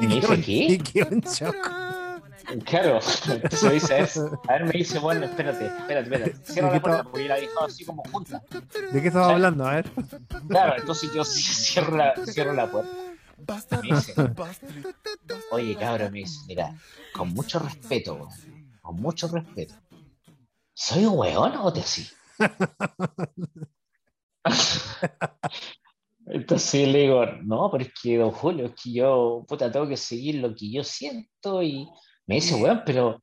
me dice, shock. Claro, entonces dice, a ver, a ver, me dice, bueno, espérate, espérate, espérate. Cierra ¿De la puerta porque la dejaba así como junta. ¿De qué estaba hablando? A ver. Claro, entonces yo cierro la, cierro la puerta. Me dice, oye, cabrón, me dice, mira, con mucho respeto, con mucho respeto. ¿Soy un weón o te así? Entonces le digo, no, pero es que, don Julio, es que yo, puta, tengo que seguir lo que yo siento y me dice, weón, pero,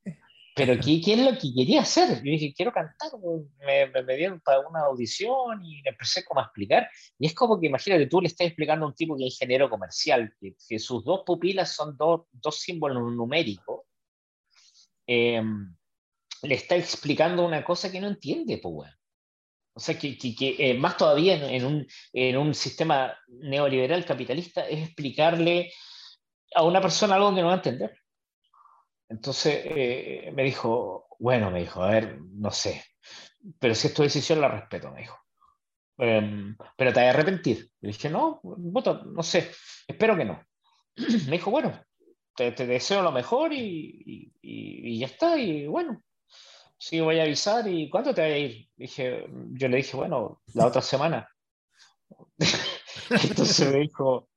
pero ¿qué, qué es lo que quería hacer? Yo dije, quiero cantar, me, me, me dieron para una audición y me empecé como a explicar. Y es como que, imagínate, tú le estás explicando a un tipo que es ingeniero comercial, que, que sus dos pupilas son dos, dos símbolos numéricos, eh, le está explicando una cosa que no entiende, pues, weón. O sea, que, que, que eh, más todavía en, en, un, en un sistema neoliberal capitalista es explicarle a una persona algo que no va a entender. Entonces eh, me dijo, bueno, me dijo, a ver, no sé, pero si es tu decisión la respeto, me dijo. Eh, pero te vas a arrepentir. Le dije, no, puta, no sé, espero que no. me dijo, bueno, te, te deseo lo mejor y, y, y ya está, y bueno, sí, voy a avisar y ¿cuándo te voy a ir? Dije, yo le dije, bueno, la otra semana. Entonces me dijo,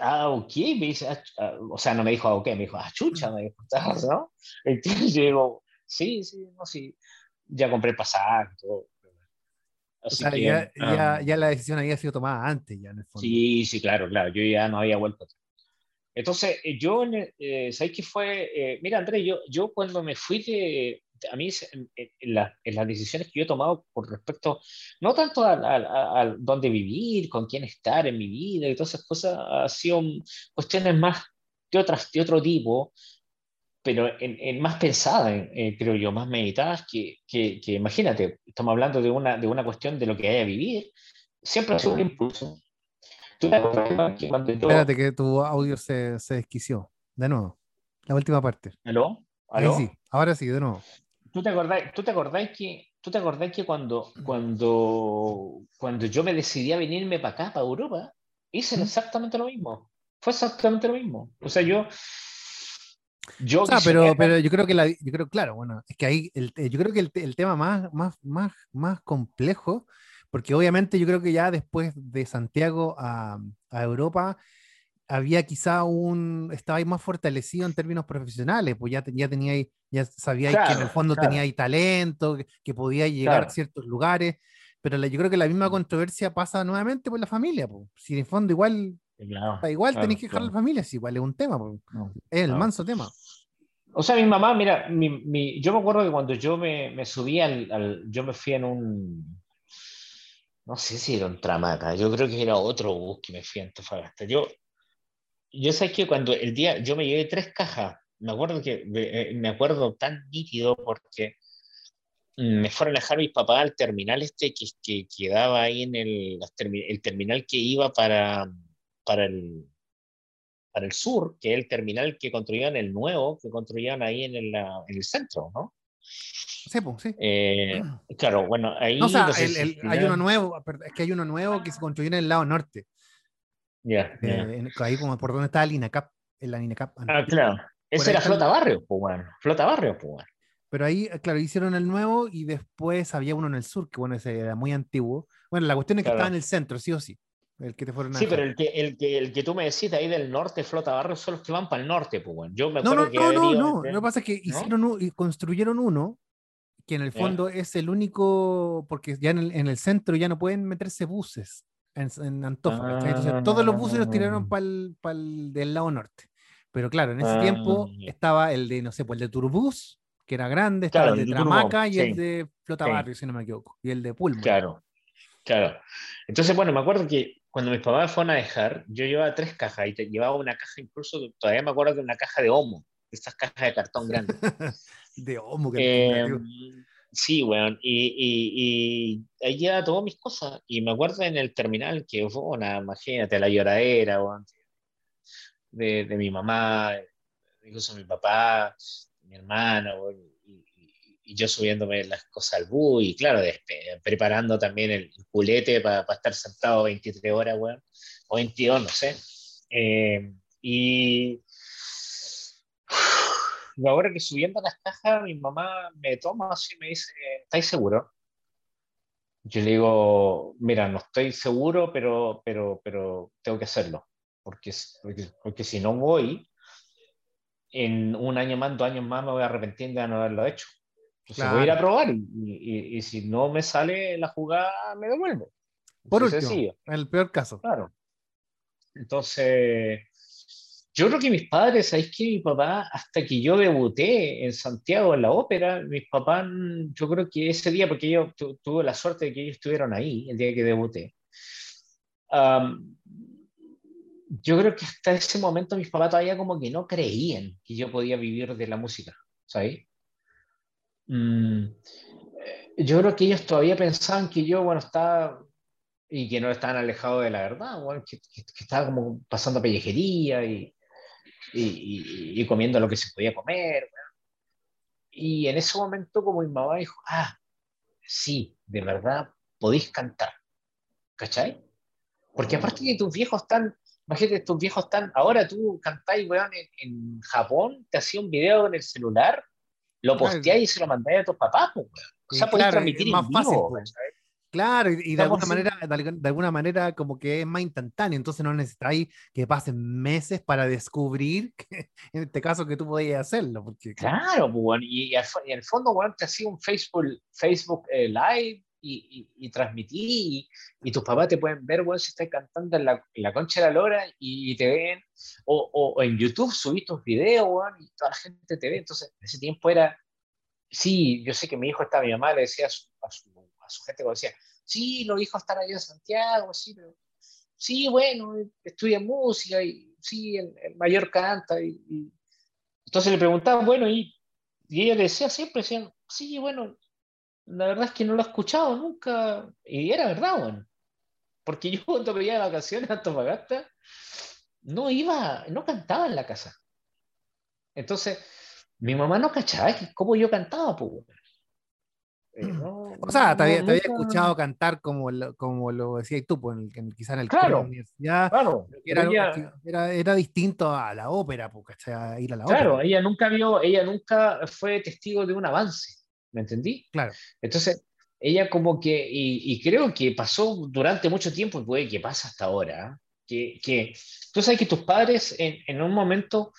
ah, ok, me dice, ah, ah, o sea, no me dijo, ah, ok, me dijo, ah, chucha, me dijo, ¿no? Entonces yo digo, sí, sí, no, sí, ya compré el pasaje, todo. O Así sea, que, ya, ya, ah, ya la decisión había sido tomada antes, ya en el fondo. Sí, sí, claro, claro, yo ya no había vuelto. atrás. Entonces, eh, yo, eh, ¿sabes qué fue? Eh, mira, Andrés, yo, yo cuando me fui de, a mí en, en, la, en, las decisiones que yo he tomado con respecto, no tanto a, a, a, a, dónde vivir, con quién estar en mi vida y todas esas cosas, ha sido cuestiones más de, otras, de otro tipo, pero en, en más pensadas, eh, creo yo, más meditadas, que, que, que, imagínate, estamos hablando de una, de una cuestión de lo que hay a vivir, siempre ha sido un impulso. ¿Tú te acuerdas que cuando yo... Espérate que tu audio se, se desquició. De nuevo. La última parte. ¿Aló? ¿Aló? Ahí sí, ahora sí, de nuevo. ¿Tú te acordás, tú te acordás que, tú te acordás que cuando, cuando, cuando yo me decidí a venirme para acá, para Europa, hice exactamente lo mismo? Fue exactamente lo mismo. O sea, yo... yo o sea, pero, pero yo creo que la, yo creo, claro, bueno, es que ahí, el, yo creo que el, el tema más, más, más, más complejo porque obviamente yo creo que ya después de Santiago a, a Europa había quizá un, estaba más fortalecido en términos profesionales, pues ya, ya tenía, ya sabía claro, que en el fondo claro. tenía ahí talento, que, que podía llegar claro. a ciertos lugares, pero la, yo creo que la misma controversia pasa nuevamente por la familia, pues. si en el fondo igual, igual tenéis que dejar la familia, si igual es un tema, pues. no, es el manso tema. O sea, mi mamá, mira, mi, mi, yo me acuerdo que cuando yo me, me subí al, al, yo me fui en un, no sé si era un tramaca, yo creo que era otro bus que me fui a Antofagasta. Yo, yo sé que cuando el día, yo me llevé tres cajas, me acuerdo que, me acuerdo tan nítido porque me fueron a dejar mis papás al terminal este que, que quedaba ahí en el, el terminal que iba para, para, el, para el sur, que es el terminal que construían el nuevo, que construían ahí en el, en el centro, ¿no? Sí, pues, sí. Eh, claro, bueno, ahí. No, o sea, el, el, hay uno nuevo, es que hay uno nuevo que se construyó en el lado norte. Yeah, eh, yeah. Ahí como por donde está el INACAP. En la INACAP. Ah, claro. Esa era Flota Barrio, pues bueno. Flota Barrio, pues bueno. Pero ahí, claro, hicieron el nuevo y después había uno en el sur, que bueno, ese era muy antiguo. Bueno, la cuestión es que claro. estaba en el centro, sí o sí. El que te fueron sí, pero el que, el, que, el que tú me decís de ahí del norte, Flota Barrio, son los que van para el norte, pues bueno. Yo me no, no, que no, no, no. Lo que pasa es que ¿no? hicieron un, construyeron uno que en el fondo yeah. es el único, porque ya en el, en el, centro ya no pueden meterse buses en, en. Ah, Entonces, todos los buses los tiraron para el, pa del lado norte. Pero claro, en ese ah, tiempo yeah. estaba el de, no sé, pues el de Turbus, que era grande, estaba claro, el de Tramaca y sí. el de Flota sí. Barrio, si no me equivoco, y el de Pulmo. Claro, claro. Entonces, bueno, me acuerdo que cuando mis papás fueron a dejar, yo llevaba tres cajas y te, llevaba una caja, incluso todavía me acuerdo de una caja de Homo, estas cajas de cartón grande. de Homo, que eh, Sí, weón. Y, y, y, ahí llevaba todas mis cosas. Y me acuerdo en el terminal que fue una, imagínate, la lloradera, weón, de, mi mamá, incluso mi papá, mi hermana, weón, y, yo subiéndome las cosas al bus y claro, preparando también el culete para pa estar sentado 23 horas, weón, o 22, no sé. Eh, y ahora que subiendo las cajas, mi mamá me toma así y me dice, ¿estáis seguro? Yo le digo, mira, no estoy seguro, pero, pero, pero tengo que hacerlo, porque, porque, si no voy, en un año más, dos años más me voy a arrepentir de no haberlo hecho. Entonces voy a ir a probar y, y, si no me sale la jugada, me devuelvo. Por último, en el peor caso. Claro. Entonces, yo creo que mis padres, ¿sabéis que mi papá, hasta que yo debuté en Santiago en la ópera, mis papás, yo creo que ese día, porque yo tuve la suerte de que ellos estuvieron ahí el día que debuté, yo creo que hasta ese momento mis papás todavía como que no creían que yo podía vivir de la música, ¿sabéis? Mm, yo creo que ellos todavía pensaban que yo, bueno, estaba y que no estaban alejados de la verdad, bueno, que, que, estaba como pasando pellejería y, y, y, comiendo lo que se podía comer. Y en ese momento como mi mamá dijo, ah, sí, de verdad podéis cantar. ¿Cachai? Porque aparte de tus viejos están, imagínate, tus viejos están, ahora tú cantáis, weón, en, Japón, te hacía un video con el celular, lo posteáis y se lo mandáis a tus papás, pues, weón. O sea, podéis transmitir más fácil, vivo, pues. Claro, y, de, alguna manera, de, alguna manera como que es más instantáneo, entonces no necesitáis que pasen meses para descubrir que, en este caso que tú podías hacerlo. Porque... Claro, pues, y, y, en el fondo, bueno, te hacía un Facebook, Facebook eh, Live y, y, transmití y, tus papás te pueden ver, bueno, si estás cantando en la, concha de la lora y, te ven, o, o, en YouTube subís tus videos, bueno, y toda la gente te ve, entonces en ese tiempo era, sí, yo sé que mi hijo estaba, mi mamá le decía a su, a su su gente como decía, sí, lo dijo estar allá en Santiago, sí, sí, bueno, estudia música y sí, el, mayor canta. Y, Entonces le preguntaban, bueno, y, y ella le decía siempre, decían, sí, bueno, la verdad es que no lo he escuchado nunca. Y era verdad, bueno. Porque yo cuando veía de vacaciones a Antofagasta, no iba, no cantaba en la casa. Entonces, mi mamá no cachaba cómo yo cantaba, pues. Eh, o sea, te, había, escuchado cantar como lo, como lo decías tú, pues, en quizá en el claro, universidad. Claro, era, era, distinto a la ópera, porque ir a la ópera. Claro, ella nunca vio, ella nunca fue testigo de un avance, ¿me entendí? Claro. Entonces, ella como que, y, creo que pasó durante mucho tiempo, y puede que pasa hasta ahora, que, que tú sabes que tus padres en, en un momento,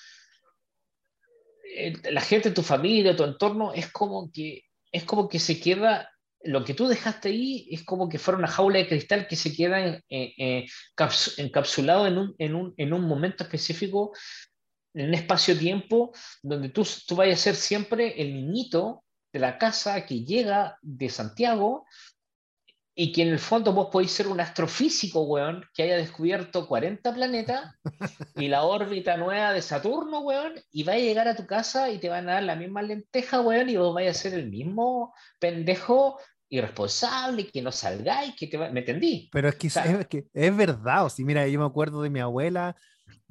eh, la gente tu familia, tu entorno, es como que es como que se queda, lo que tú dejaste ahí es como que fuera una jaula de cristal que se queda encapsulado en un, en, un, en un, momento específico, en un espacio-tiempo, donde tú, tú vayas a ser siempre el niñito de la casa que llega de Santiago y que en el fondo vos podéis ser un astrofísico, weón, que haya descubierto 40 planetas y la órbita nueva de Saturno, weón, y va a llegar a tu casa y te van a dar la misma lenteja, weón, y vos vais a ser el mismo pendejo irresponsable, que no salgáis, que te va... ¿Me entendí? Pero es que, es, que es verdad, o sea, mira, yo me acuerdo de mi abuela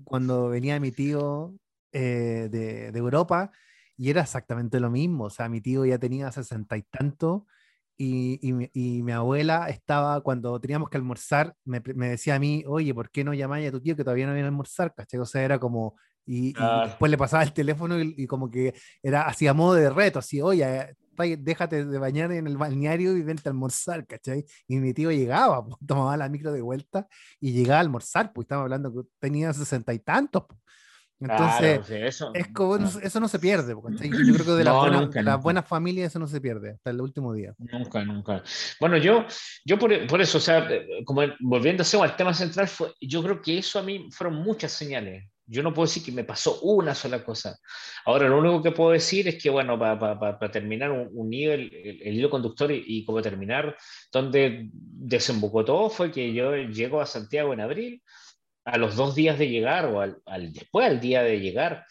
cuando venía mi tío eh, de, de Europa y era exactamente lo mismo, o sea, mi tío ya tenía sesenta y tanto y, y, mi, abuela estaba, cuando teníamos que almorzar, me, me, decía a mí, oye, ¿por qué no llamáis a tu tío que todavía no viene a almorzar? ¿Cachai? O sea, era como, y, después le pasaba el teléfono y, como que era hacía modo de reto, así, oye, déjate de bañar en el balneario y vente a almorzar, ¿cachai? Y mi tío llegaba, pues, tomaba la micro de vuelta y llegaba a almorzar, pues estaba hablando que tenía sesenta y tantos. Pues. Entonces, eso, es como, eso no se pierde. Porque, yo creo que de, las buenas familias eso no se pierde hasta el último día. Nunca, nunca. Bueno, yo, yo por, por eso, o sea, como volviendo al tema central, fue, yo creo que eso a mí fueron muchas señales. Yo no puedo decir que me pasó una sola cosa. Ahora, lo único que puedo decir es que, bueno, para terminar un, un el, hilo conductor y, y como terminar, donde desembocó todo fue que yo llego a Santiago en abril, a los dos días de llegar o al, después al día de llegar,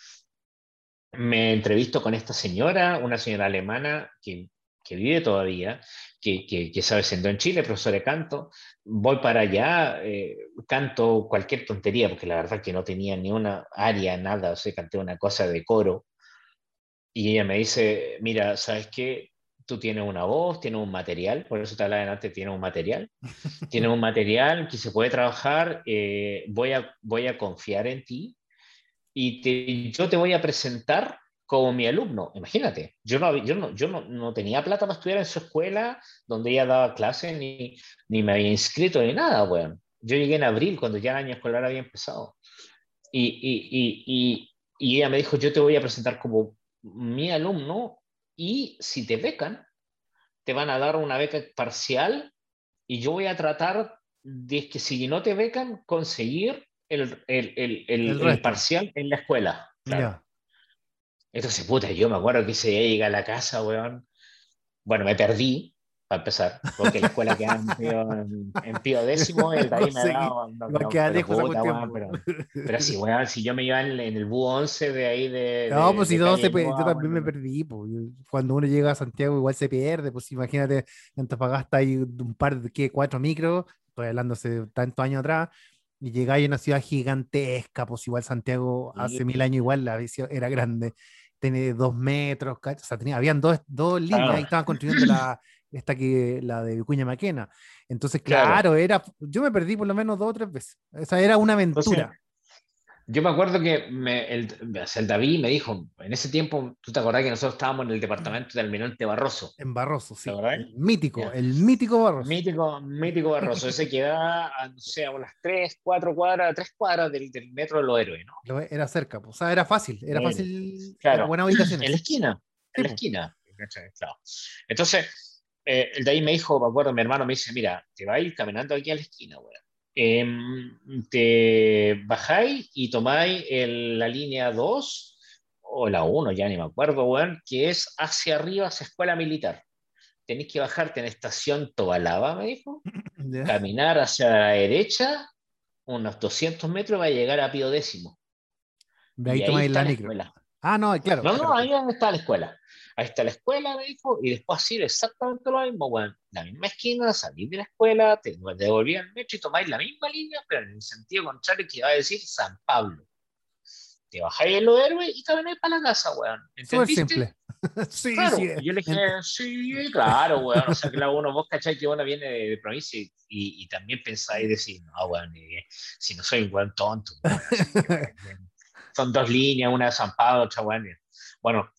me entrevisto con esta señora, una señora alemana que, que vive todavía, que, que, sabe siendo en Chile, profesora de canto. Voy para allá, eh, canto cualquier tontería, porque la verdad que no tenía ni una área, nada, o sea, canté una cosa de coro. Y ella me dice, mira, ¿sabes qué? Tú tienes una voz, tienes un material, por eso te hablaba antes, tienes un material, tienes un material que se puede trabajar, eh, voy, a, voy a confiar en ti y yo te voy a presentar como mi alumno. Imagínate, yo no, yo no, yo no, tenía plata para estudiar en su escuela donde ella daba clases, ni, ni me había inscrito ni nada, weón. Yo llegué en abril, cuando ya el año escolar había empezado. Y, y, y, y, ella me dijo, yo te voy a presentar como mi alumno y si te becan, te van a dar una beca parcial y yo voy a tratar de que si no te becan, conseguir el, el, el, el parcial en la escuela. Claro. Entonces, puta, yo me acuerdo que ese día llegué a la casa, weón. Bueno, me perdí, para empezar, porque la escuela quedaba en pío, en, pío décimo, el de ahí me daba. No, queda pero, pero sí, weón, si yo me iba en, el bus 11 de ahí de. No, de, pues si no, se, yo también me perdí. Cuando uno llega a Santiago, igual se pierde. Pues imagínate, en Antofagasta hay un par de, ¿qué? Cuatro micros, estoy hablando hace tantos años atrás y llegáis a una ciudad gigantesca, pues igual Santiago hace mil años igual la era grande tiene dos metros, o sea, tenía, habían dos, dos líneas y estaban construyendo la, esta que, la de Vicuña Maquena. Entonces, claro, era, yo me perdí por lo menos dos o tres veces. Esa era una aventura. Yo me acuerdo que me, el, el, David me dijo, en ese tiempo, tú te acordás que nosotros estábamos en el departamento del Almirante Barroso. En Barroso, sí. El mítico, el mítico Barroso. Mítico, mítico Barroso. Ese queda, no sé, a unas tres, cuatro cuadras, tres cuadras del, metro de los héroes, ¿no? Era cerca, o sea, era fácil, era fácil. Claro. Buena ubicación. En la esquina, en la esquina. Claro. Entonces, eh, el David me dijo, me acuerdo, mi hermano me dice, mira, te va a ir caminando aquí a la esquina, güey Em, te bajáis y tomáis la línea 2 o la 1, ya ni me acuerdo, bueno, que es hacia arriba, hacia escuela militar. Tenéis que bajarte en estación Tobalaba, me dijo, caminar hacia la derecha, unos 200 metros, va a llegar a Pío Décimo. De ahí, tomáis la, la Ah, no, claro. No, no, ahí donde está la escuela ahí está la escuela, me dijo, y después así exactamente lo mismo, bueno, la misma esquina, salís de la escuela, te devolvían el metro y tomáis la misma línea, pero en el sentido contrario que iba a decir San Pablo. Te bajáis en los héroes y camináis para la casa, weón. Súper simple. sí, claro, sí. Yo le dije, sí, claro, weón. O sea, que la uno, vos cacháis que uno viene de, provincia y, y, también pensáis decir, no, weón, si no soy un weón tonto. son dos líneas, una de San Pablo, otra weón. Bueno,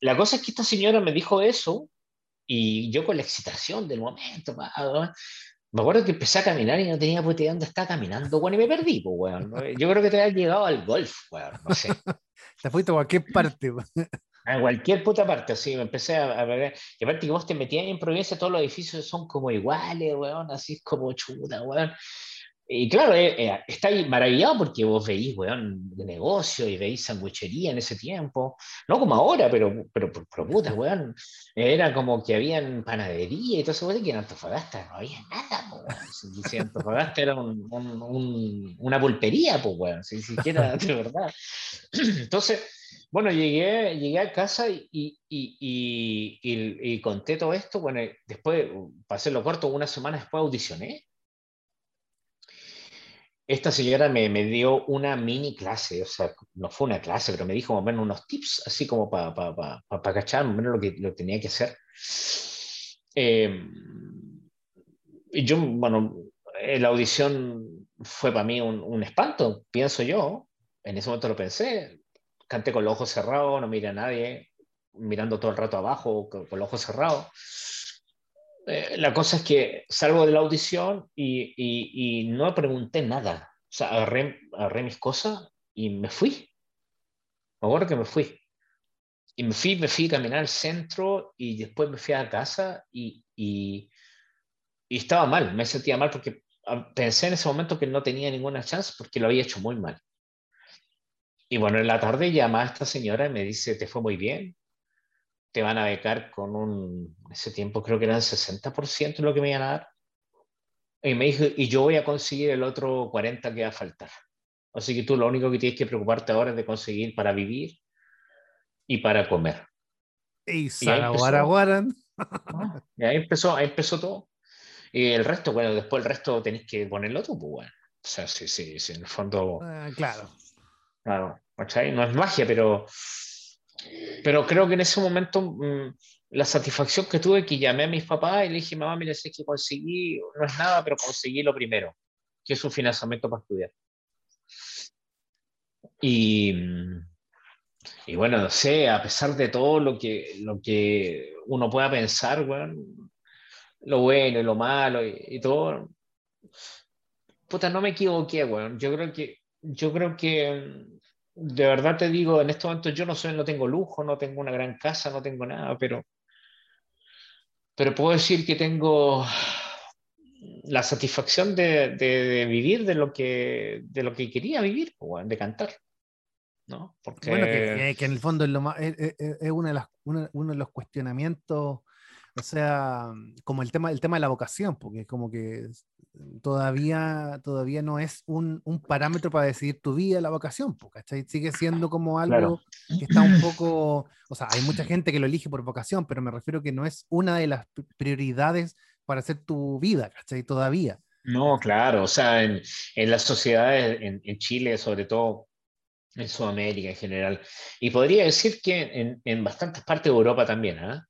la cosa es que esta señora me dijo eso y yo con la excitación del momento, me acuerdo que empecé a caminar y no tenía puta idea dónde estaba caminando, bueno, y me perdí, pues, weón. Yo creo que te había llegado al golf, weón, no sé. te fuiste a cualquier parte, A cualquier puta parte, así, me empecé a, ver. Y aparte que vos te metías en provincia, todos los edificios son como iguales, weón, así es como chuta, weón. Y claro, eh, eh, está ahí maravillado porque vos veís, weón, de negocio y veís sandwichería en ese tiempo. No como ahora, pero, pero, pero, puta, weón. Era como que habían panadería y todo eso, que en Antofagasta no había nada, weón. Si, Antofagasta era un, un, una pulpería, pues, weón, si siquiera de verdad. Entonces, bueno, llegué, llegué a casa y, y, y, y, conté todo esto. Bueno, después, para hacerlo corto, una semana después audicioné esta señora me, me, dio una mini clase, o sea, no fue una clase, pero me dijo más unos tips, así como para pa, pa, pa, cachar menos lo que lo tenía que hacer. Eh, y yo, bueno, la audición fue para mí un, espanto, pienso yo. En ese momento lo pensé. Canté con los ojos cerrados, no miré a nadie, mirando todo el rato abajo, con los ojos cerrados. Eh, la cosa es que salgo de la audición y, no pregunté nada. O sea, agarré, agarré mis cosas y me fui. Me acuerdo que me fui. Y me fui, me fui a caminar al centro y después me fui a casa y, y, y estaba mal, me sentía mal porque ah, pensé en ese momento que no tenía ninguna chance porque lo había hecho muy mal. Y bueno, en la tarde llama a esta señora y me dice, te fue muy bien, te van a becar con un, ese tiempo creo que eran 60% lo que me iban a dar. Y me dijo, y yo voy a conseguir el otro 40 que va a faltar. Así que tú lo único que tienes que preocuparte ahora es de conseguir para vivir y para comer. Y, y ahí, empezó, y ahí empezó, ahí empezó todo. Y el resto, bueno, después el resto tenés que ponerlo tú, pues bueno. O sea, sí, sí, sí en el fondo. Ah, claro. Claro, No es magia, pero pero creo que en ese momento mm, la satisfacción que tuve que llamé a mis papás y le dije, mamá, mira, sé que conseguí, no es nada, pero conseguí lo primero, que es un financiamiento para estudiar. Y, y bueno, no sé, a pesar de todo lo que, lo que uno pueda pensar, bueno, lo bueno y lo malo y, todo, puta, no me equivoqué, bueno. Yo creo que, yo creo que de verdad te digo, en este momento yo no soy, no tengo lujo, no tengo una gran casa, no tengo nada, pero, pero puedo decir que tengo la satisfacción de, de, vivir de lo, que, de lo que quería vivir, de cantar. ¿no? Porque... Bueno, que, que, en el fondo es, lo más, es, es, es una de las, uno de los cuestionamientos o sea, como el tema, el tema de la vocación, porque como que todavía, todavía no es un, un parámetro para decidir tu vida la vocación, ¿cachai? Sigue siendo como algo que está un poco, o sea, hay mucha gente que lo elige por vocación, pero me refiero que no es una de las prioridades para hacer tu vida, ¿cachai? Todavía. No, claro, o sea, en, en las sociedades, en, en Chile sobre todo, en Sudamérica en general. Y podría decir que en, en bastantes partes de Europa también. ¿ah?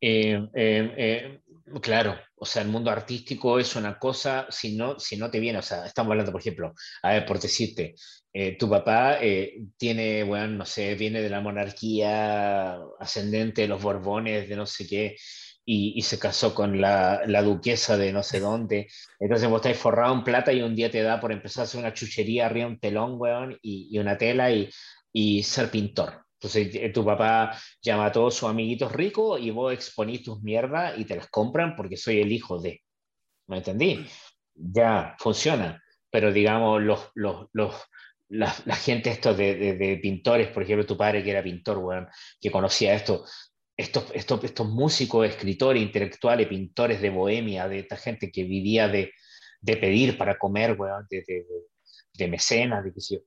Eh, eh, eh, claro, o sea, el mundo artístico es una cosa, si no, si no te viene, o sea, estamos hablando, por ejemplo, a ver, por decirte, tu papá tiene, bueno, no sé, viene de la monarquía ascendente de los Borbones, de no sé qué, y, se casó con la, la, duquesa de no sé dónde. Entonces vos estáis forrado en plata y un día te da por empezar a hacer una chuchería arriba un telón, weón, y, y una tela y, y ser pintor. Entonces eh, tu papá llama a todos sus amiguitos ricos y vos exponís tus mierdas y te las compran porque soy el hijo de. ¿Me entendí? Ya, funciona. Pero digamos, los, los, los, la, la, gente esto de, de, de, pintores, por ejemplo, tu padre que era pintor, bueno, que conocía esto, estos, estos, estos músicos, escritores, intelectuales, pintores de bohemia, de esta gente que vivía de, de pedir para comer, bueno, de, de, de mecenas, de que yo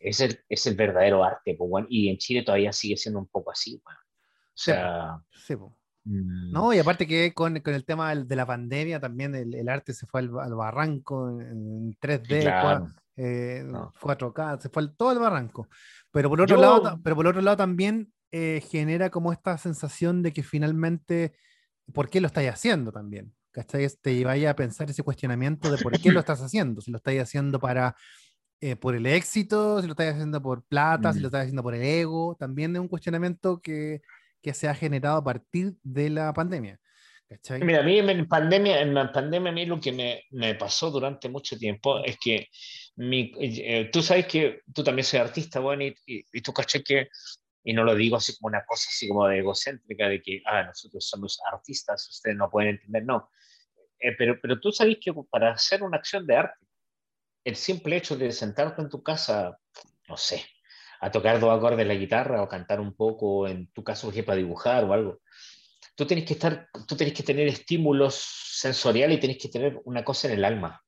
es el, es el verdadero arte, pues, y en Chile todavía sigue siendo un poco así. O sea, sí, mm. No, y aparte que con, con el tema de la pandemia también el, el arte se fue al, al barranco en 3D, claro. eh, 4K, se fue todo el barranco. Pero por otro, Yo... lado, pero por otro lado también eh, genera como esta sensación de que finalmente, ¿por qué lo estáis haciendo también? ¿Cachai? Te vaya a pensar ese cuestionamiento de por qué lo estás haciendo. Si lo estáis haciendo para eh, por el éxito, si lo estás haciendo por plata, mm. si lo estás haciendo por el ego, también es un cuestionamiento que, que se ha generado a partir de la pandemia. ¿cachai? Mira, a mí en pandemia, en la pandemia a mí lo que me, me pasó durante mucho tiempo es que mi, eh, tú sabes que tú también soy artista, bueno, y, y, y tú caché que, y no lo digo así como una cosa así como de egocéntrica, de que, ah, nosotros somos artistas, ustedes no pueden entender, no. Eh, pero, pero tú sabes que para hacer una acción de arte, el simple hecho de sentarte en tu casa, no sé, a tocar dos acordes de la guitarra o cantar un poco, en tu caso, para dibujar o algo, tú tienes que estar, tú tienes que tener estímulos sensoriales y tienes que tener una cosa en el alma.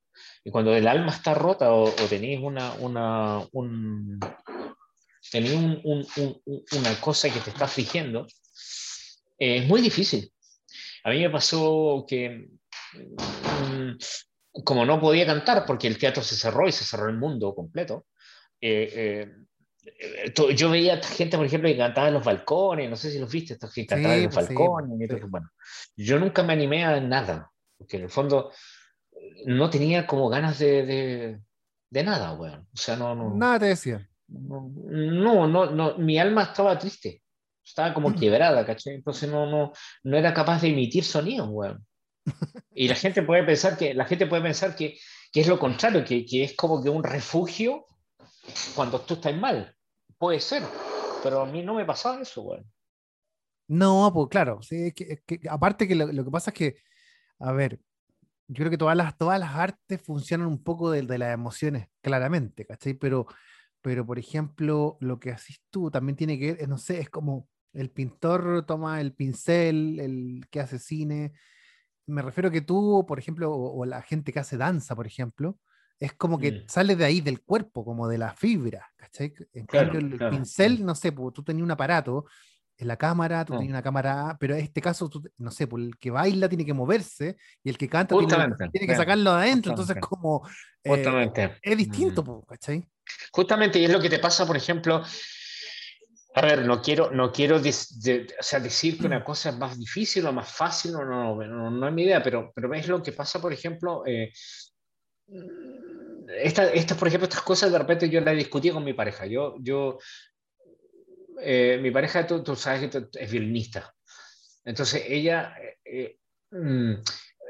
Y cuando el alma está rota o, o tenéis una, una, un, tenéis un, un, una cosa que te está afligiendo, eh, es muy difícil. A mí me pasó que mm, como no podía cantar porque el teatro se cerró y se cerró el mundo completo, eh, eh, yo veía gente, por ejemplo, que cantaba en los balcones, no sé si los viste, estos que cantaban en los pues balcones. Sí, bueno, yo nunca me animé a nada, porque en el fondo no tenía como ganas de, de, de nada, weón. O sea, no, no. Nada te decía. No, no, no, mi alma estaba triste, estaba como quebrada, ¿caché? Entonces no, no, no era capaz de emitir sonidos, weón. Y la gente puede pensar que, la gente puede pensar que, que es lo contrario, que, que, es como que un refugio cuando tú estás mal. Puede ser, pero a mí no me pasaba eso, bueno. No, pues claro, sí, es que, es que, aparte que lo, lo, que pasa es que, a ver, yo creo que todas las, todas las artes funcionan un poco de, de las emociones, claramente, ¿cachai? Pero, pero, por ejemplo, lo que haces tú también tiene que ver, no sé, es como el pintor toma el pincel, el que hace cine, me refiero a que tú, por ejemplo, o, o, la gente que hace danza, por ejemplo, es como que mm. sale de ahí del cuerpo, como de la fibra, ¿cachai? En claro, cambio, el claro. pincel, no sé, pues, tú tenías un aparato, en la cámara, tú oh. tenías una cámara, pero en este caso, tú, no sé, pues, el que baila tiene que moverse y el que canta tiene, tiene, que sacarlo de adentro, entonces como... Eh, es distinto, mm. pues, ¿cachai? Justamente, y es lo que te pasa, por ejemplo, A ver, no quiero, no quiero o sea, decir que una cosa es más difícil o más fácil, no, no, no, no es mi idea, pero, pero ves lo que pasa, por ejemplo, eh, estas, por ejemplo, estas cosas de repente yo las discutí con mi pareja. Yo, yo eh, mi pareja, tú, tú, sabes que es violinista. Entonces, ella, eh, mm,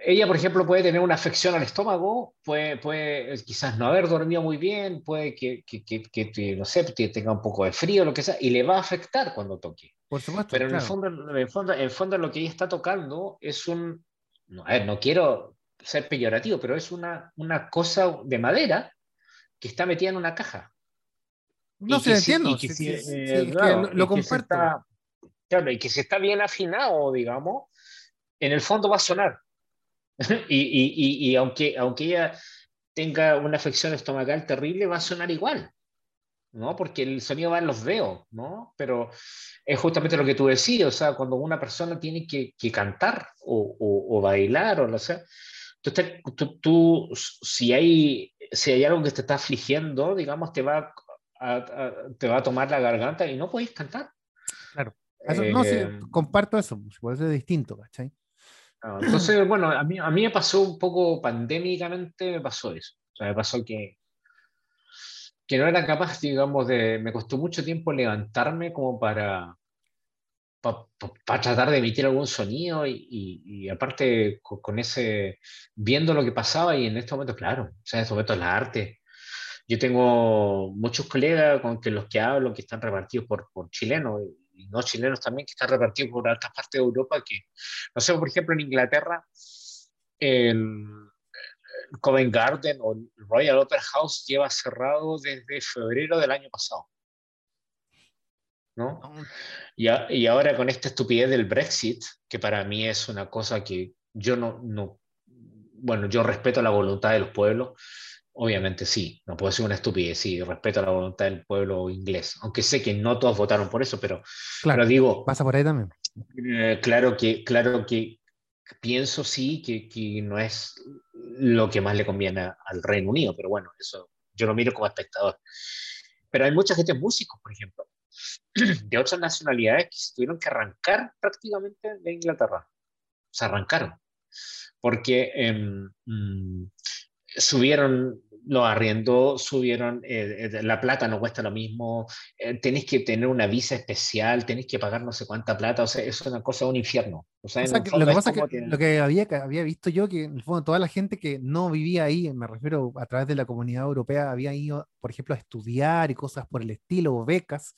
ella, por ejemplo, puede tener una afección al estómago, puede, puede quizás no haber dormido muy bien, puede que, que, que, no sé, tenga un poco de frío, lo que sea, y le va a afectar cuando toque. Por supuesto. Pero en, el fondo, en, el fondo, en el fondo, lo que ella está tocando es un. No, a ver, no quiero ser peyorativo, pero es una, una cosa de madera que está metida en una caja. No se entiendo. lo, comparto. claro, y que si está bien afinado, digamos, en el fondo va a sonar. y, y, y, aunque, aunque ella tenga una afección estomacal terrible, va a sonar igual. ¿no? Porque el sonido va en los dedos, ¿no? Pero es justamente lo que tú decías, o sea, cuando una persona tiene que, que cantar o, o, o, bailar o lo sea, tú, tú, tú, si, hay, si hay algo que te está afligiendo, digamos, te va a, te va a tomar la garganta y no podéis cantar. Claro. no, sí, eh, comparto eso, pues, puede ser distinto, ¿cachai? Entonces, bueno, a mí, a mí me pasó un poco pandémicamente, me pasó eso. O sea, me pasó que, que no era capaz, digamos, de... Me costó mucho tiempo levantarme como para, para tratar de emitir algún sonido y, y, aparte con, ese, viendo lo que pasaba y en este momento, claro, o sea, en este momento la arte. Yo tengo muchos colegas con que los que hablo que están repartidos por, por chilenos y no chilenos también que están repartidos por otras partes de Europa que, no sé, por ejemplo en Inglaterra, el, Covent Garden o el Royal Opera House lleva cerrado desde febrero del año pasado. ¿no? Y, y, ahora con esta estupidez del Brexit, que para mí es una cosa que yo no, no, bueno, yo respeto la voluntad de los pueblos, obviamente sí, no puedo ser una estupidez, sí, respeto la voluntad del pueblo inglés, aunque sé que no todos votaron por eso, pero, claro, digo... Pasa por ahí también. Eh, claro, que, claro que pienso sí que, que, no es lo que más le conviene al Reino Unido, pero bueno, eso yo lo miro como espectador. Pero hay mucha gente, músicos, por ejemplo, de otras nacionalidades que se tuvieron que arrancar prácticamente de Inglaterra. Se arrancaron. Porque mm, subieron los arriendos, subieron, eh, eh, la plata no cuesta lo mismo, eh, tenéis que tener una visa especial, tenéis que pagar no sé cuánta plata, o sea, es una cosa, un infierno. O sea, lo que pasa es que, lo que había, había visto yo, que en el fondo toda la gente que no vivía ahí, me refiero a través de la comunidad europea, había ido, por ejemplo, a estudiar y cosas por el estilo, o becas,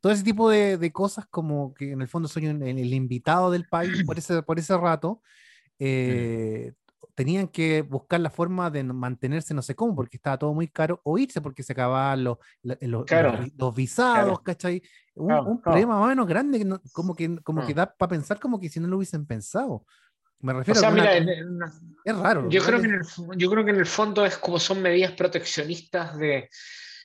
todo ese tipo de, de, cosas como que en el fondo soy el invitado del país por ese, por ese rato, eh, tenían que buscar la forma de mantenerse no sé cómo, porque estaba todo muy caro, o irse porque se acababan los, los, visados, ¿cachai? Un, problema más o menos grande, como que, como que da para pensar como que si no lo hubiesen pensado. Me refiero a mira, es raro. Yo creo, que en el, yo creo que en el fondo es como son medidas proteccionistas de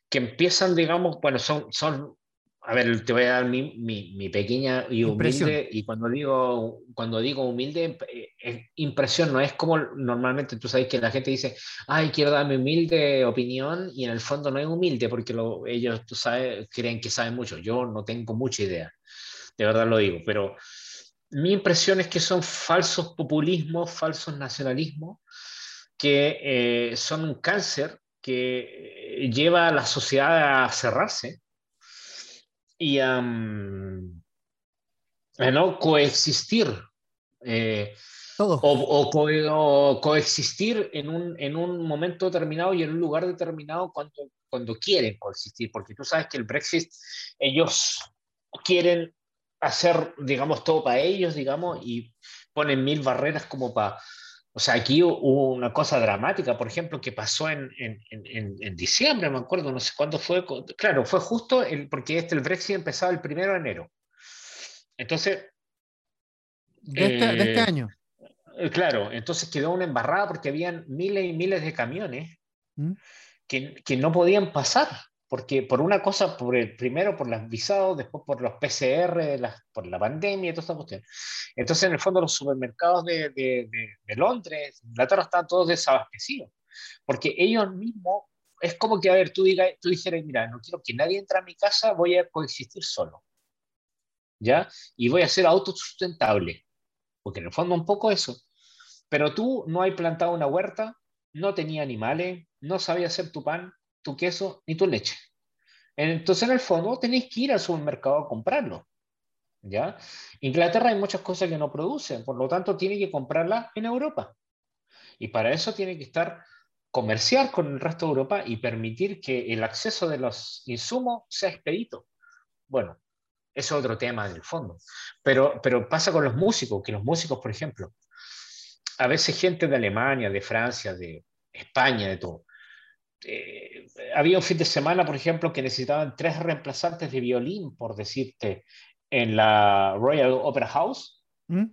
que empiezan, digamos, bueno, son, son a ver, te voy a dar mi, mi, pequeña y humilde, y cuando digo, cuando digo humilde, eh, impresión, no es como normalmente tú sabes que la gente dice, ay, quiero dar mi humilde opinión, y en el fondo no es humilde, porque ellos, tú sabes, creen que saben mucho. Yo no tengo mucha idea, de verdad lo digo, pero mi impresión es que son falsos populismos, falsos nacionalismos, que eh, son un cáncer que eh, lleva a la sociedad a cerrarse y a ¿no? coexistir. Eh, o, o, coexistir en un, en un momento determinado y en un lugar determinado cuando, cuando quieren coexistir, porque tú sabes que el Brexit, ellos quieren hacer, digamos, todo para ellos, digamos, y ponen mil barreras como para o sea, aquí hubo una cosa dramática, por ejemplo, que pasó en, en, en, diciembre, me acuerdo, no sé cuándo fue. Claro, fue justo el, porque este, el Brexit empezaba el primero de enero. Entonces. De este, de este eh, año. Eh, claro, entonces quedó una embarrada porque habían miles y miles de camiones ¿Mm? que, que, no podían pasar porque por una cosa, por el, primero por los visados, después por los PCR, por la pandemia y toda esta cuestión. Entonces, en el fondo, los supermercados de, de, de, Londres, Inglaterra, están todos desabastecidos, porque ellos mismos, es como que, a ver, tú, diga, tú dijeras, mira, no quiero que nadie entre a mi casa, voy a coexistir solo. ¿ya? Y voy a ser autosustentable, porque en el fondo un poco eso. Pero tú no hay plantado una huerta, no tenía animales, no sabía hacer tu pan, tu queso ni tu leche. Entonces, en el fondo, tenéis que ir al supermercado a comprarlo. ¿ya? Inglaterra hay muchas cosas que no producen, por lo tanto, tiene que comprarlas en Europa. Y para eso tiene que estar comerciar con el resto de Europa y permitir que el acceso de los insumos sea expedito. Bueno, es otro tema en el fondo. Pero, pero pasa con los músicos, que los músicos, por ejemplo, a veces gente de Alemania, de Francia, de España, de todo. Eh, había un fin de semana, por ejemplo, que necesitaban tres reemplazantes de violín, por decirte, en la Royal Opera House. ¿Mm?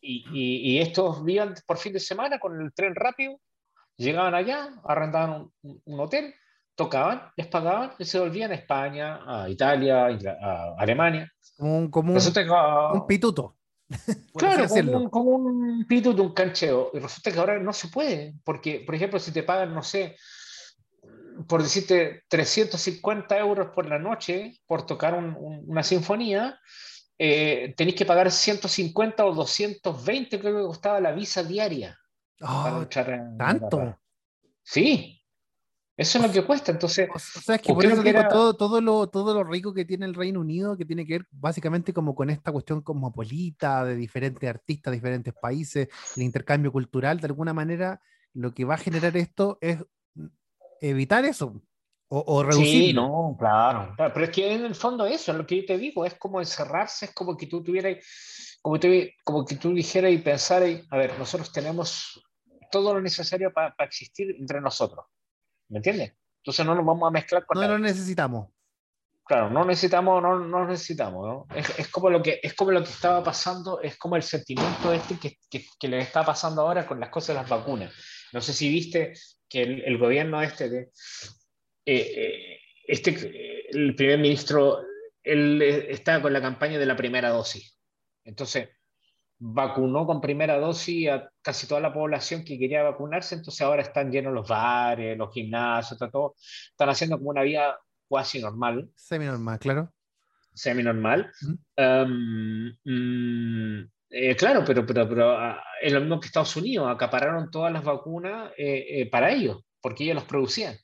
Y, y, estos vivían por fin de semana con el tren rápido, llegaban allá, arrendaban un, hotel, tocaban, les pagaban y se volvían a España, a Italia, a Alemania. Como un, como un pituto. Claro, como un, un pito de un cancheo. Y resulta que ahora no se puede, porque, por ejemplo, si te pagan, no sé, por decirte 350 euros por la noche por tocar una sinfonía, eh, tenéis que pagar 150 o 220, creo que costaba la visa diaria. Oh, ¿Tanto? Sí, eso es lo que cuesta, entonces. O, sea, es que por eso digo, todo, todo, lo, todo lo rico que tiene el Reino Unido, que tiene que ver básicamente como con esta cuestión cosmopolita de diferentes artistas, diferentes países, el intercambio cultural, de alguna manera, lo que va a generar esto es evitar eso. O, o reducirlo. Sí, no, claro, Pero es que en el fondo eso, es lo que yo te digo, es como encerrarse, es como que tú tuvieras, como, como que tú dijeras y pensaras, a ver, nosotros tenemos todo lo necesario para existir entre nosotros ¿Me entiendes? Entonces no nos vamos a mezclar con. No lo necesitamos. Claro, no necesitamos, no, no necesitamos, ¿no? Es, es, como lo que, es como lo que estaba pasando, es como el sentimiento este que, que, que le está pasando ahora con las cosas de las vacunas. No sé si viste que el, el gobierno este de. Eh, eh, este, el primer ministro, él está con la campaña de la primera dosis. Entonces, vacunó con primera dosis a casi toda la población que quería vacunarse, entonces ahora están llenos los bares, los gimnasios, todo, están haciendo como una vida cuasi normal. Semi-normal, claro. Semi-normal. Em, mm, eh, claro, pero, pero, pero ah, es lo mismo que Estados Unidos, acapararon todas las vacunas eh, eh, para ellos, porque ellos las producían.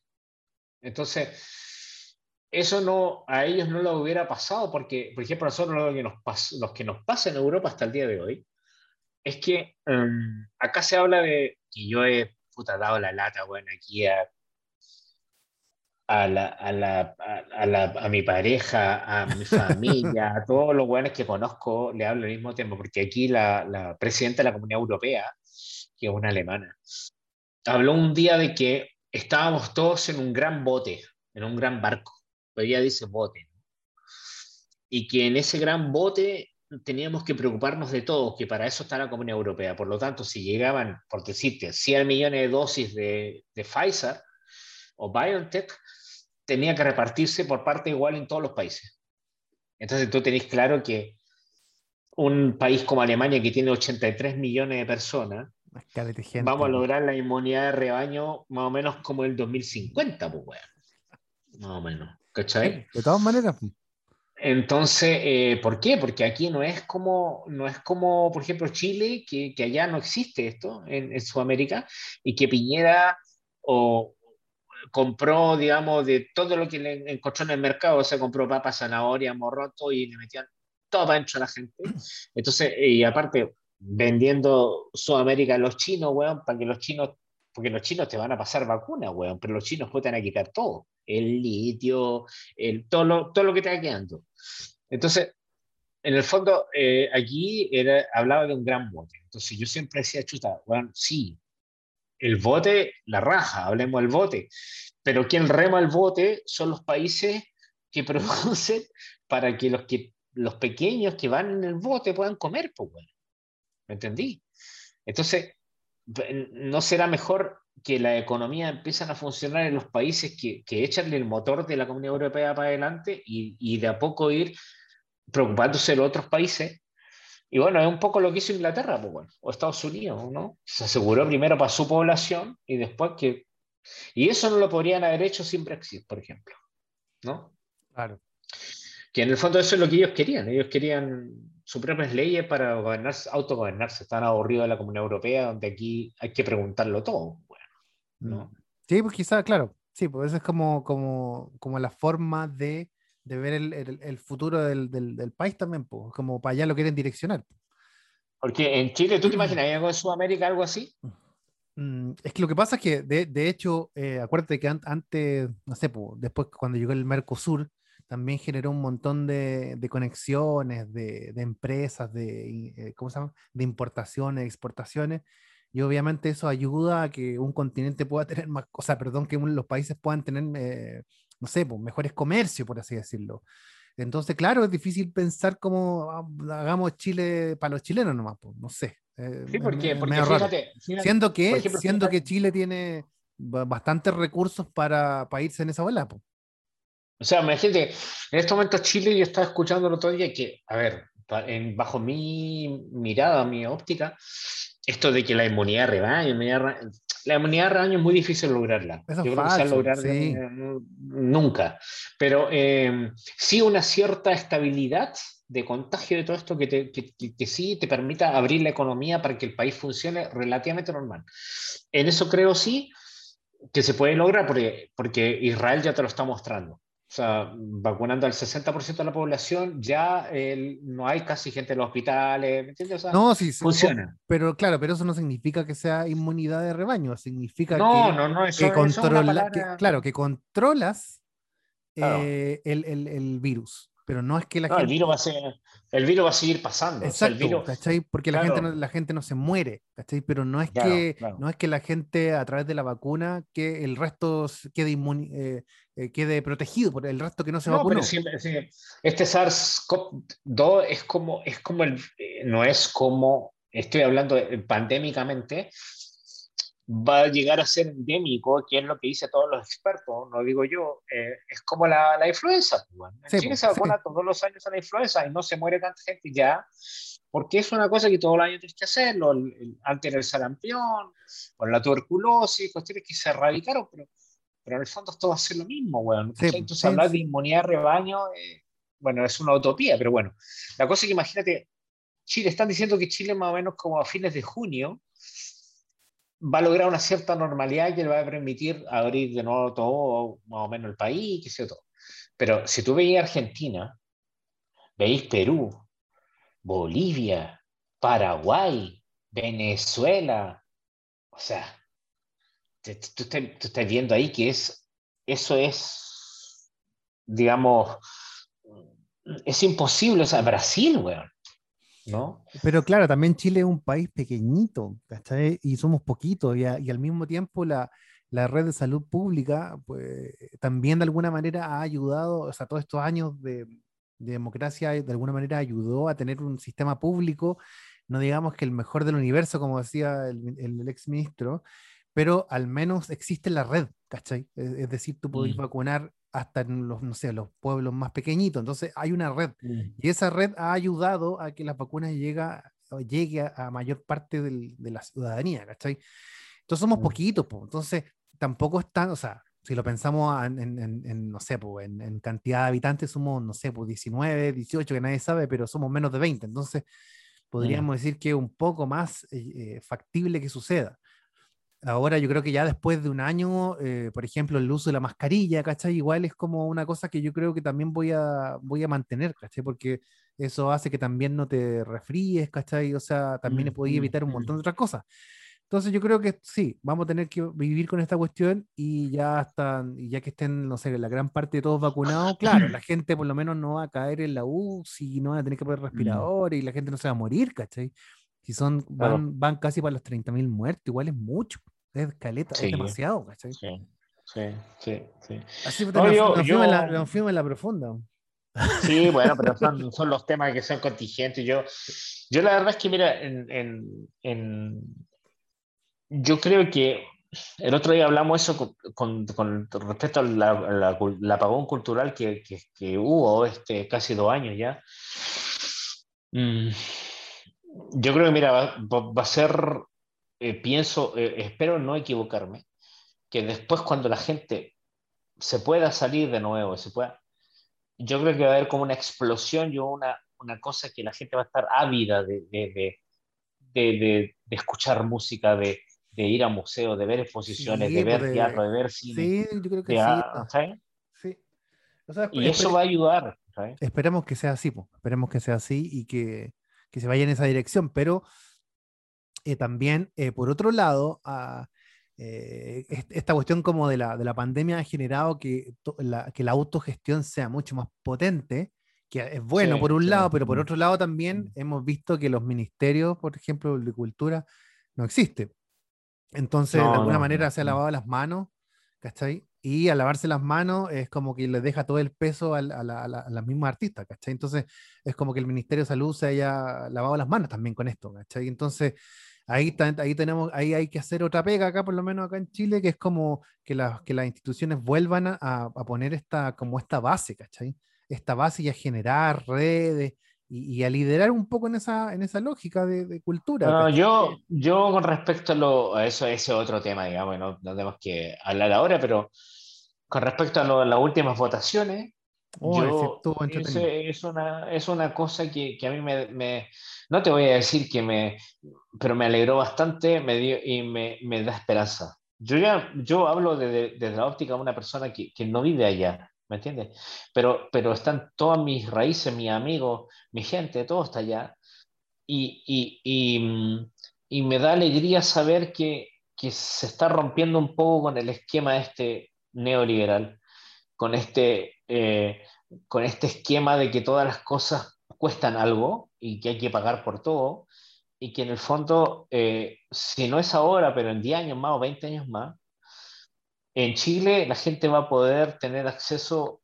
Entonces, eso no, a ellos no lo hubiera pasado, porque, por ejemplo, nosotros lo que nos, los que nos pasa en Europa hasta el día de hoy, es que em, acá se habla de que yo he puta, dado la lata, bueno, aquí a, a, la, a, la, a, la, a, mi pareja, a mi familia, a todos los buenos que conozco, le hablo al mismo tiempo, porque aquí la, la presidenta de la Comunidad Europea, que es una alemana, habló un día de que estábamos todos en un gran bote, en un gran barco, pero ella dice bote, y que en ese gran bote teníamos que preocuparnos de todo, que para eso está la Comunidad Europea. Por lo tanto, si llegaban, por decirte, 100 millones de dosis de, de Pfizer o BioNTech, tenía que repartirse por parte igual en todos los países. Entonces tú tenés claro que un país como Alemania, que tiene 83 millones de personas, vamos a lograr la inmunidad de rebaño más o menos como el 2050, pues, bueno. Más o menos. ¿Cachai? De todas maneras. Pues. Entonces, eh, ¿por qué? Porque aquí no es como, no es como por ejemplo, Chile, que, que allá no existe esto en, Sudamérica, y que Piñera o, compró, digamos, de todo lo que le encontró en el mercado, o sea, compró papas, zanahoria, morroto y le metían todo para dentro a la gente. Entonces, y aparte, vendiendo Sudamérica a los chinos, weón, para que los chinos, porque los chinos te van a pasar vacunas, weón, pero los chinos pueden quitar todo el litio, el, todo, lo, todo lo que te va quedando. Entonces, en el fondo, eh, aquí era, hablaba de un gran bote. Entonces yo siempre decía, chuta, bueno, sí, el bote, la raja, hablemos del bote, pero quien rema el bote son los países que producen para que los, que los pequeños que van en el bote puedan comer, pues bueno. ¿Me entendí? Entonces, ¿no será mejor que la economía empiezan a funcionar en los países que, que echan el motor de la Comunidad Europea para adelante y, y, de a poco ir preocupándose de los otros países. Y bueno, es un poco lo que hizo Inglaterra, pues bueno, o Estados Unidos, ¿no? Se aseguró primero para su población y después que... Y eso no lo podrían haber hecho sin Brexit, por ejemplo, ¿no? Claro. que en el fondo eso es lo que ellos querían. Ellos querían sus propias leyes para gobernarse, autogobernarse. Están aburridos de la Comunidad Europea, donde aquí hay que preguntarlo todo. Bueno, ¿no? Sí, pues quizá, claro. Sí, pues eso es como, como, como la forma de, de ver el, el, el futuro del, del, del, país también, pues, como para allá lo quieren direccionar. Porque en Chile, ¿tú te imaginas algo en Sudamérica, algo así? Mm, es que lo que pasa es que, de, de hecho, eh, acuérdate que antes, no sé, pues, después cuando llegó el Mercosur, también generó un montón de, de conexiones, de, de, empresas, de, eh, ¿cómo se llama? de importaciones, exportaciones, y obviamente eso ayuda a que un continente pueda tener más cosas, perdón, que los países puedan tener, eh, no sé, pues, mejores comercios, por así decirlo. Entonces, claro, es difícil pensar cómo ah, hagamos Chile para los chilenos nomás, pues, no sé. Eh, sí, porque, porque fíjate, fíjate, siendo que, ejemplo, siendo fíjate. que Chile tiene bastantes recursos para, para irse en esa bola. Pues. O sea, imagínate, en este momento Chile, yo estaba escuchando el otro día que, a ver, en, bajo mi mirada, mi óptica, esto de que la inmunidad rebaño, la inmunidad rebaño es muy difícil lograrla. Eso Yo creo falso, que lograr sí. nunca. Pero eh, sí una cierta estabilidad de contagio de todo esto que, te, que, que, que, sí te permita abrir la economía para que el país funcione relativamente normal. En eso creo sí que se puede lograr porque, porque Israel ya te lo está mostrando. O sea, vacunando al 60% de la población, ya no hay casi gente en los hospitales, ¿me entiendes? O sea, no, sí, funciona. Pero claro, pero eso no significa que sea inmunidad de rebaño, significa no, que, no, no, eso, que, controla, eso palabra... que claro, que controlas claro. Eh, el, el, el, virus. Pero no es que la no, gente... El virus, va a ser, el virus va a seguir pasando. Exacto, o sea, el virus... ¿cachai? Porque la, gente no, la gente no se muere, ¿cachai? Pero no es, Claro, que, claro. no es que la gente a través de la vacuna, que el resto s- quede, inmuni- eh, eh, quede protegido por el resto que no se No, vacunó. siempre, este SARS-CoV-2 es como, es como el, eh, no es como, estoy hablando pandémicamente, va a llegar a ser endémico, que es lo que dicen todos los expertos, no digo yo, eh, es como la, la influenza. pues, bueno. En Sí, Chile pues, se vacuna todos los años a la influenza y no se muere tanta gente ya, porque es una cosa que todos los años tienes que hacerlo, el, el, antes del sarampión, o la tuberculosis, cuestiones que se erradicaron, pero, pero en el fondo esto va a ser lo mismo, weón. Sí, Entonces sí, hablar sí. de inmunidad de rebaño, eh, bueno, es una utopía, pero bueno, la cosa es que imagínate, Chile, están diciendo que Chile más o menos como a fines de junio va a lograr una cierta normalidad que le va a permitir abrir de nuevo todo, más o menos el país, qué sé yo, todo. Pero si tú veis Argentina, veis Perú, Bolivia, Paraguay, Venezuela, o sea, tú estás viendo ahí que es, eso es, digamos, es imposible, o sea, Brasil, weón, ¿no? Pero claro, también Chile es un país pequeñito, ¿cachai? Y somos poquitos, y, a- y al mismo tiempo la, la red de salud pública, pues también de alguna manera ha ayudado, o sea, todos estos años de, de democracia de alguna manera ayudó a tener un sistema público, no digamos que el mejor del universo, como decía el, el, el ex ministro, pero al menos existe la red, ¿cachai? Es, es decir, tú podés Mm. vacunar hasta en los, no sé, los pueblos más pequeñitos, entonces hay una red. Mm. Y esa red ha ayudado a que las vacunas llega, llegue a, a mayor parte del- de la ciudadanía, ¿cachai? Entonces somos Mm. poquitos, po, entonces tampoco están, o sea, si lo pensamos en, en- en- no sé, po, en, en cantidad de habitantes somos, no sé, pues 19, 18, que nadie sabe, pero somos menos de 20, entonces podríamos decir que es un poco más eh, eh, factible que suceda. Ahora yo creo que ya después de un año, eh, por ejemplo, el uso de la mascarilla, ¿cachai? Igual es como una cosa que yo creo que también voy a, voy a mantener, ¿cachai? Porque eso hace que también no te resfríes, ¿cachai? O sea, también Mm, mm, evitar un montón de otras cosas. Entonces yo creo que sí, vamos a tener que vivir con esta cuestión y ya hasta, ya que estén, no sé, la gran parte de todos vacunados, claro, la gente por lo menos no va a caer en la UCI, no va a tener que poner respirador y la gente no se va a morir, ¿cachai? Si son, Claro. van, van casi para los 30.000 muertos, igual es mucho, es caleta, Sí. es demasiado, ¿cachai? Sí, sí, sí, sí. Así que No, nos, yo- fuimos en la, yo- en la profunda. Sí, bueno, pero son, son los temas que son contingentes. Yo, yo la verdad es que, mira, en, en- en- yo creo que el otro día hablamos eso con, con- con respecto al la, la- apagón cultural que, que- que hubo este, casi dos años ya. Mm, yo creo que, mira, va, va- va a ser, eh, pienso, eh, espero no equivocarme, que después cuando la gente se pueda salir de nuevo, se pueda, yo creo que va a haber como una explosión y una, una cosa que la gente va a estar ávida de, de, de, de escuchar música, de, ir a museos, de ver exposiciones, de ver teatro, de ver cine. Sí, yo creo que sí. sí. y eso va a ayudar. Esperemos que sea así, pues. esperemos que sea así y que, que, se vaya en esa dirección, pero eh, también, eh, por otro lado, a, eh, esta cuestión como de la, de la pandemia ha generado que, la, que la autogestión sea mucho más potente, que es bueno por un lado, pero por mm. otro lado también mm. hemos visto que los ministerios, por ejemplo, de cultura, no existe. Entonces, de alguna manera se ha lavado las manos, ¿cachai? Y al lavarse las manos es como que le deja todo el peso a, a, a, las mismas artistas, ¿cachai? Entonces, es como que el Ministerio de Salud se haya lavado las manos también con esto, ¿cachai? Entonces, ahí, ahí, tenemos, ahí hay que hacer otra pega acá, por lo menos acá en Chile, que es como que, las que las instituciones vuelvan a, a, poner esta, como esta base, ¿cachai? Esta base y a generar redes y, a liderar un poco en esa, en esa lógica de, cultura. No, yo, yo con respecto a, lo, a eso, ese otro tema, digamos, no, tenemos que hablar ahora, pero con respecto a, las últimas votaciones, oh, yo, es, una, es una cosa que, que a mí me, me, no te voy a decir que me, pero me alegró bastante me dio, y me, me da esperanza. Yo ya, yo hablo desde, desde la óptica de una persona que, que no vive allá, ¿me entiendes? Pero, pero están todas mis raíces, mis amigos, mi gente, todo está allá. Y, y, mm, y me da alegría saber que, que, se está rompiendo un poco con el esquema este neoliberal, con este, eh, con este esquema de que todas las cosas cuestan algo y que hay que pagar por todo, y que en el fondo, eh, si no es ahora, pero en 10 años más o 20 años más, en Chile la gente va a poder tener acceso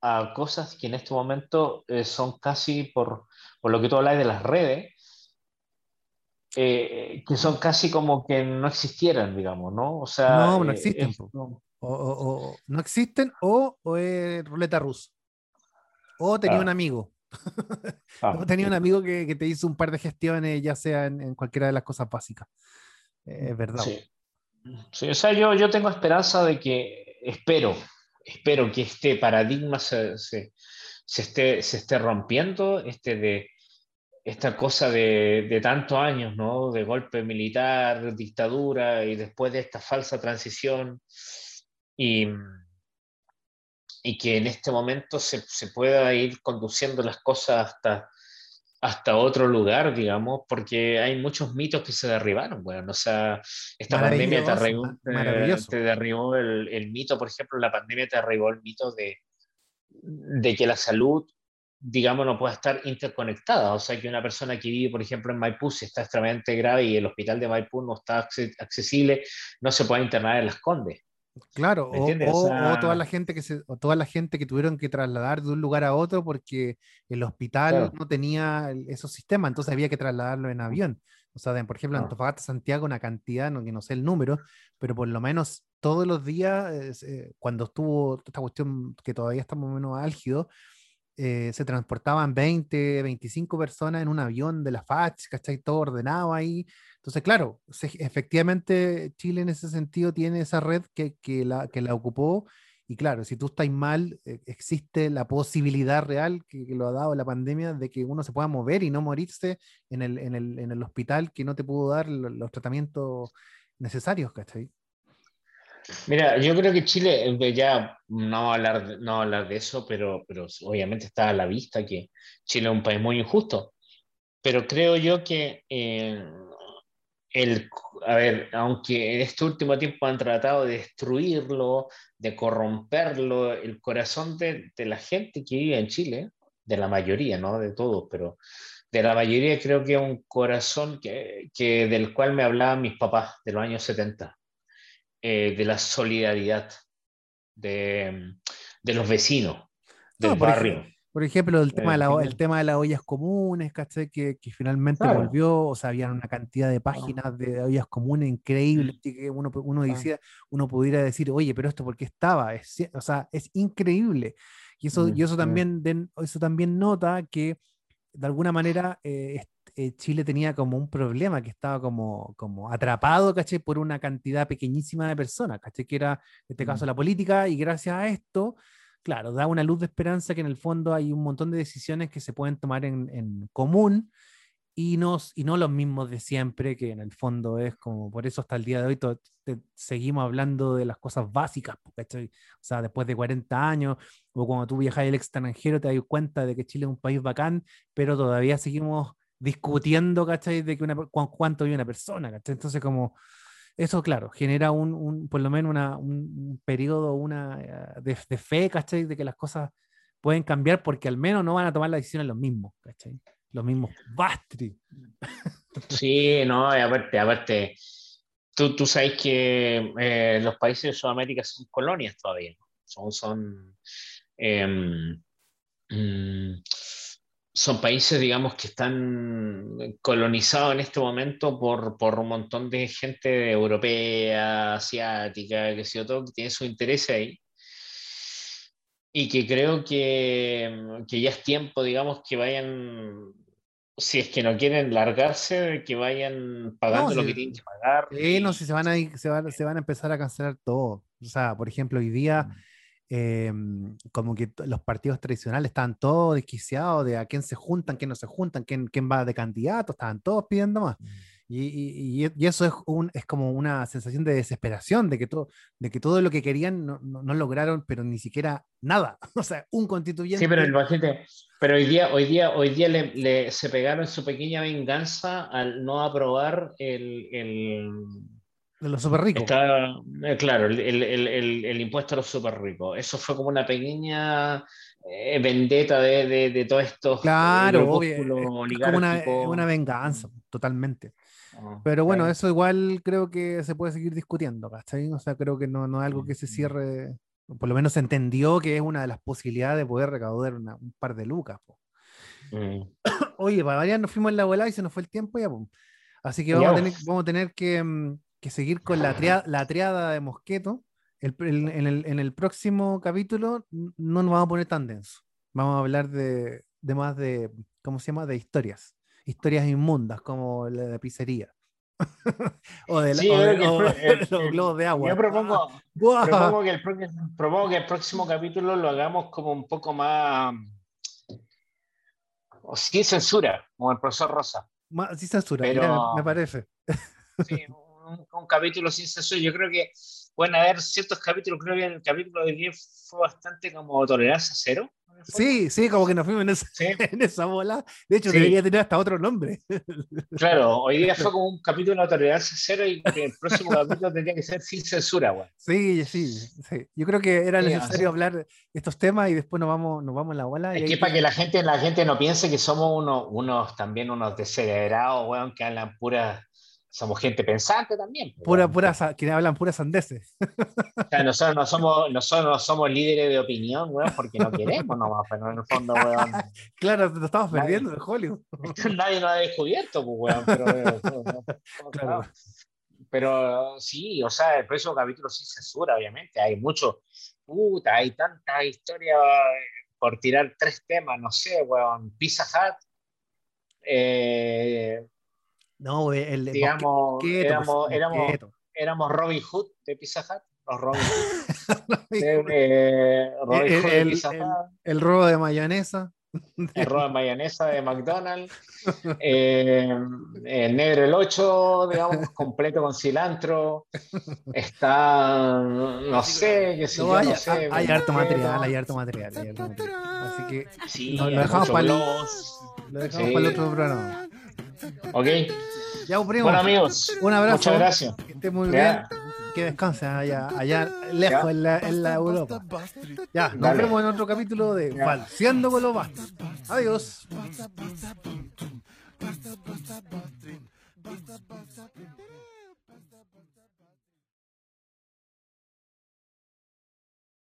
a cosas que en este momento eh, son casi, por, por, lo que tú hablas de las redes, eh, que son casi como que no existieran, digamos, ¿no? O sea, no, no eh, existen. o, no existen o, es ruleta rusa. O tenía un amigo. Ah, o tenía un amigo que, que, te hizo un par de gestiones, ya sea en, en cualquiera de las cosas básicas. Es verdad. Sí. Sí, o sea, yo, yo tengo esperanza de que, espero, espero que este paradigma se, se, se esté, se esté rompiendo, este de, esta cosa de, de tantos años, ¿no? De golpe militar, dictadura y después de esta falsa transición y, y que en este momento se, se pueda ir conduciendo las cosas hasta, hasta otro lugar, digamos, porque hay muchos mitos que se derribaron. Bueno, o sea, esta pandemia te, derribó, eh, te derribó el, el, mito, por ejemplo, la pandemia te derribó el mito de, de que la salud, digamos, no puede estar interconectada. O sea, que una persona que vive, por ejemplo, en Maipú, si está extremadamente grave y el hospital de Maipú no está accesible, no se puede internar en Las Condes. Claro, o, toda la gente que se, toda la gente que tuvieron que trasladar de un lugar a otro porque el hospital no tenía esos sistemas, entonces había que trasladarlo en avión. O sea, por ejemplo, en Antofagasta, Santiago, una cantidad, no, que no sé el número, pero por lo menos todos los días, eh, cuando estuvo esta cuestión que todavía está más o menos álgido, eh, se transportaban 20, 25 personas en un avión de la FACH, ¿cachai? Todo ordenado ahí. Entonces, claro, efectivamente Chile en ese sentido tiene esa red que, que, la, que la ocupó y claro, si tú estás mal, eh, existe la posibilidad real que, lo ha dado la pandemia de que uno se pueda mover y no morirse en el, en el, en el hospital que no te pudo dar los, tratamientos necesarios, ¿cachai? Mira, yo creo que Chile, ya no hablar, no hablar de eso, pero, pero obviamente está a la vista que Chile es un país muy injusto. Pero creo yo que eh, el, a ver, aunque en este último tiempo han tratado de destruirlo, de corromperlo, el corazón de, de, la gente que vive en Chile, de la mayoría, no de todos, pero de la mayoría creo que es un corazón que, que del cual me hablaban mis papás de los años 70, eh, de la solidaridad, de, de los vecinos, del barrio. Por ejemplo, el tema, de, la, el tema de las ollas comunes, ¿cachai? Que, que finalmente volvió, o sea, había una cantidad de páginas de ollas comunes increíbles, que uno, uno, decía, uno pudiera decir, oye, pero esto por qué estaba, es, o sea, es increíble. Y eso, y eso, también, eso también nota que, de alguna manera, eh, eh, Chile tenía como un problema, que estaba como, como atrapado, ¿cachai? Por una cantidad pequeñísima de personas, ¿cachai? Que era, en este caso, la política, y gracias a esto claro, da una luz de esperanza que en el fondo hay un montón de decisiones que se pueden tomar en, en común y no, y no los mismos de siempre, que en el fondo es como, por eso hasta el día de hoy seguimos hablando de las cosas básicas, O sea, después de 40 años, o cuando tú viajas al extranjero te das cuenta de que Chile es un país bacán, pero todavía seguimos discutiendo, ¿cachai? De que una, cuánto vive una persona, ¿cachai? Entonces como, eso claro, genera un, un por lo menos una, un, periodo una, eh, de, de fe, ¿cachai? De que las cosas pueden cambiar porque al menos no van a tomar la decisión los mismos, ¿cachai? los mismos Bastri. Sí, no, aparte, aparte, tú, tú sabes que eh, los países de Sudamérica son colonias todavía, son, son, em, mm, son países, digamos, que están colonizados en este momento por, por un montón de gente europea, asiática, que sé todo, que tiene su interés ahí y que creo que, que, ya es tiempo, digamos, que vayan si es que no quieren largarse, que vayan pagando lo que tienen que pagar. Sí, no, si se van, a, se, van, se van a empezar a cancelar todo. O sea, por ejemplo, hoy día, mm. Em, como que los partidos tradicionales están todos desquiciados de a quién se juntan, quién no se juntan, quién, quién va de candidato, estaban todos pidiendo más. Mm. Y, y, eso es, un, es como una sensación de desesperación, de que, todo, de que todo lo que querían no, no, lograron, pero ni siquiera nada. O sea, un constituyente. Sí, pero el pero hoy día, hoy día, hoy día le, se pegaron su pequeña venganza al no aprobar el. el de los super ricos. Eh, claro, el, el, impuesto a los super ricos. Eso fue como una pequeña eh, vendetta de, de, de todos estos. Claro, obvio, como una, una venganza, totalmente. Ah, Pero bueno, eso igual creo que se puede seguir discutiendo, ¿cachai? O sea, creo que no, no es algo que se cierre, por lo menos se entendió que es una de las posibilidades de poder recaudar un par de lucas. Mm. Oye, para variar nos fuimos en la volada y se nos fue el tiempo ya. Así que vamos, a tener, vamos a tener que, mm, que seguir con la, triada, la triada de Mosqueto. El, en, el, en, el, próximo capítulo no nos vamos a poner tan denso. Vamos a hablar de, de más de, ¿cómo se llama? De historias historias inmundas como la de pizzería. o de, los globos de agua. Yo propongo, propongo, que el, propongo, que el, próximo capítulo lo hagamos como un poco más. O sin censura, como el profesor Rosa. Más, sin censura, Pero, me parece. Sí, un, un, capítulo sin censura. Yo creo que pueden haber ciertos capítulos, creo que el capítulo de 10 fue bastante como tolerancia cero. Sí, sí, como que nos fuimos en esa, en esa bola. De hecho, debería tener hasta otro nombre. Claro, hoy día fue como un capítulo de tolerancia cero y el próximo capítulo tendría que ser sin censura, güey. Sí, sí, sí. Yo creo que era necesario hablar de estos temas y después nos vamos, nos vamos en la bola. Es que para que la gente, la gente no piense que somos unos, unos también unos descerebrados, weón, que hablan puras somos gente pensante también. Pues, pura, pura, que hablan puras sandeces. O sea, nosotros no somos, nosotros no somos líderes de opinión, weón, porque no queremos nomás, pero en el fondo, weón. Claro, nos estamos perdiendo de Hollywood. Nadie nos ha descubierto, pues, weón, pero, claro. pero sí, o sea, el próximo capítulo sí censura, obviamente. Hay mucho, puta, hay tanta historia por tirar tres temas, no sé, weón, Pizza Hut, eh, no, el, digamos, éramos, éramos, éramos, Robin Hood de Pizza Hut. Los Robin Hood. eh, Robin el, Hood de Pizza Hut. El, robo de mayonesa. El robo de mayonesa de McDonald's. Eh, el negro el 8, digamos, completo con cilantro. Está, no sé, qué sé no, yo, hay, no sé. Hay harto material, hay harto material, hay harto material. Así que sí, lo, lo, dejamos para el, lo dejamos sí. para el otro programa. Ok. Ya, un primo. Amigos. Un abrazo. Muchas gracias. Que esté muy bien. Que descansen allá, allá lejos en la, Europa. Ya, nos vemos en otro capítulo de Falseando con los Bastos. Adiós.